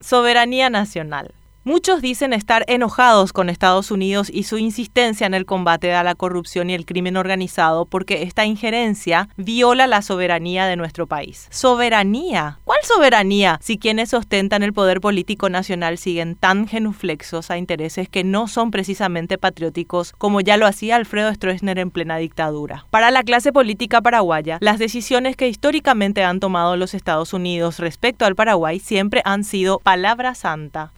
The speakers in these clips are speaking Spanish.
Soberanía nacional. Muchos dicen estar enojados con Estados Unidos y su insistencia en el combate a la corrupción y el crimen organizado porque esta injerencia viola la soberanía de nuestro país. ¿Soberanía? ¿Cuál soberanía si quienes ostentan el poder político nacional siguen tan genuflexos a intereses que no son precisamente patrióticos como ya lo hacía Alfredo Stroessner en plena dictadura? Para la clase política paraguaya, las decisiones que históricamente han tomado los Estados Unidos respecto al Paraguay siempre han sido palabra santa.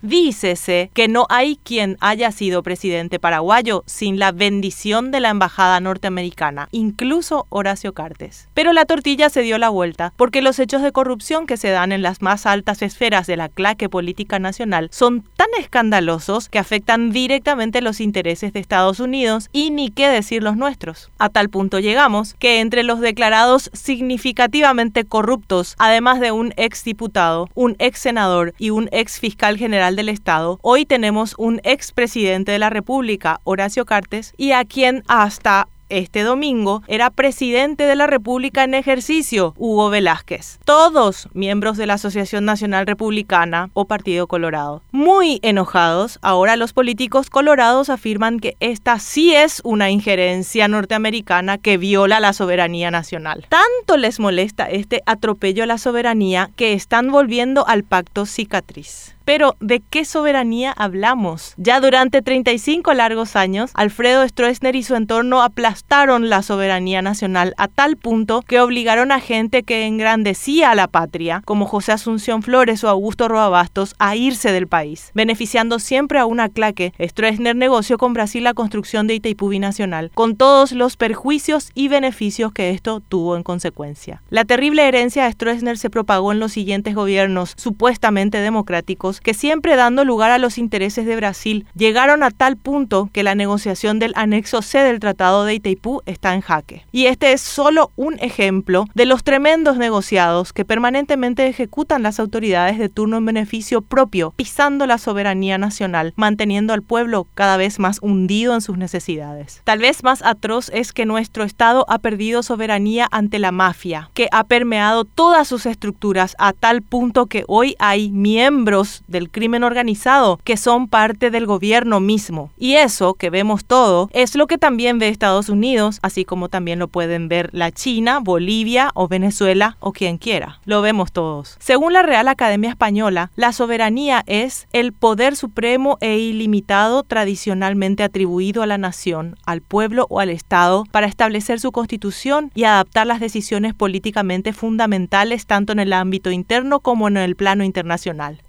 Que no hay quien haya sido presidente paraguayo sin la bendición de la embajada norteamericana, incluso Horacio Cartes. Pero la tortilla se dio la vuelta porque los hechos de corrupción que se dan en las más altas esferas de la claque política nacional son tan escandalosos que afectan directamente los intereses de Estados Unidos y ni qué decir los nuestros. A tal punto llegamos que entre los declarados significativamente corruptos, además de un ex diputado, un ex senador y un ex fiscal general del Estado, hoy tenemos un expresidente de la República, Horacio Cartes, y a quien hasta este domingo era presidente de la República en ejercicio, Hugo Velázquez. Todos miembros de la Asociación Nacional Republicana o Partido Colorado. Muy enojados, ahora los políticos colorados afirman que esta sí es una injerencia norteamericana que viola la soberanía nacional. Tanto les molesta este atropello a la soberanía que están volviendo al pacto cicatriz. Pero, ¿de qué soberanía hablamos? Ya durante 35 largos años, Alfredo Stroessner y su entorno aplastaron la soberanía nacional a tal punto que obligaron a gente que engrandecía a la patria, como José Asunción Flores o Augusto Roabastos, a irse del país, beneficiando siempre a una claque. Stroessner negoció con Brasil la construcción de Itaipú Binacional, con todos los perjuicios y beneficios que esto tuvo en consecuencia. La terrible herencia de Stroessner se propagó en los siguientes gobiernos, supuestamente democráticos, que siempre dando lugar a los intereses de Brasil, llegaron a tal punto que la negociación del anexo C del Tratado de Itaipú está en jaque. Y este es solo un ejemplo de los tremendos negociados que permanentemente ejecutan las autoridades de turno en beneficio propio, pisando la soberanía nacional, manteniendo al pueblo cada vez más hundido en sus necesidades. Tal vez más atroz es que nuestro Estado ha perdido soberanía ante la mafia, que ha permeado todas sus estructuras a tal punto que hoy hay miembros del crimen organizado que son parte del gobierno mismo. Y eso que vemos todo es lo que también ve Estados Unidos, así como también lo pueden ver la China, Bolivia o Venezuela o quien quiera. Lo vemos todos. Según la Real Academia Española, la soberanía es el poder supremo e ilimitado tradicionalmente atribuido a la nación, al pueblo o al Estado para establecer su constitución y adaptar las decisiones políticamente fundamentales tanto en el ámbito interno como en el plano internacional.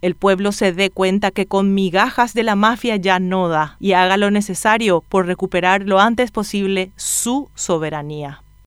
El pueblo se dé cuenta que con migajas de la mafia ya no da y haga lo necesario por recuperar lo antes posible su soberanía.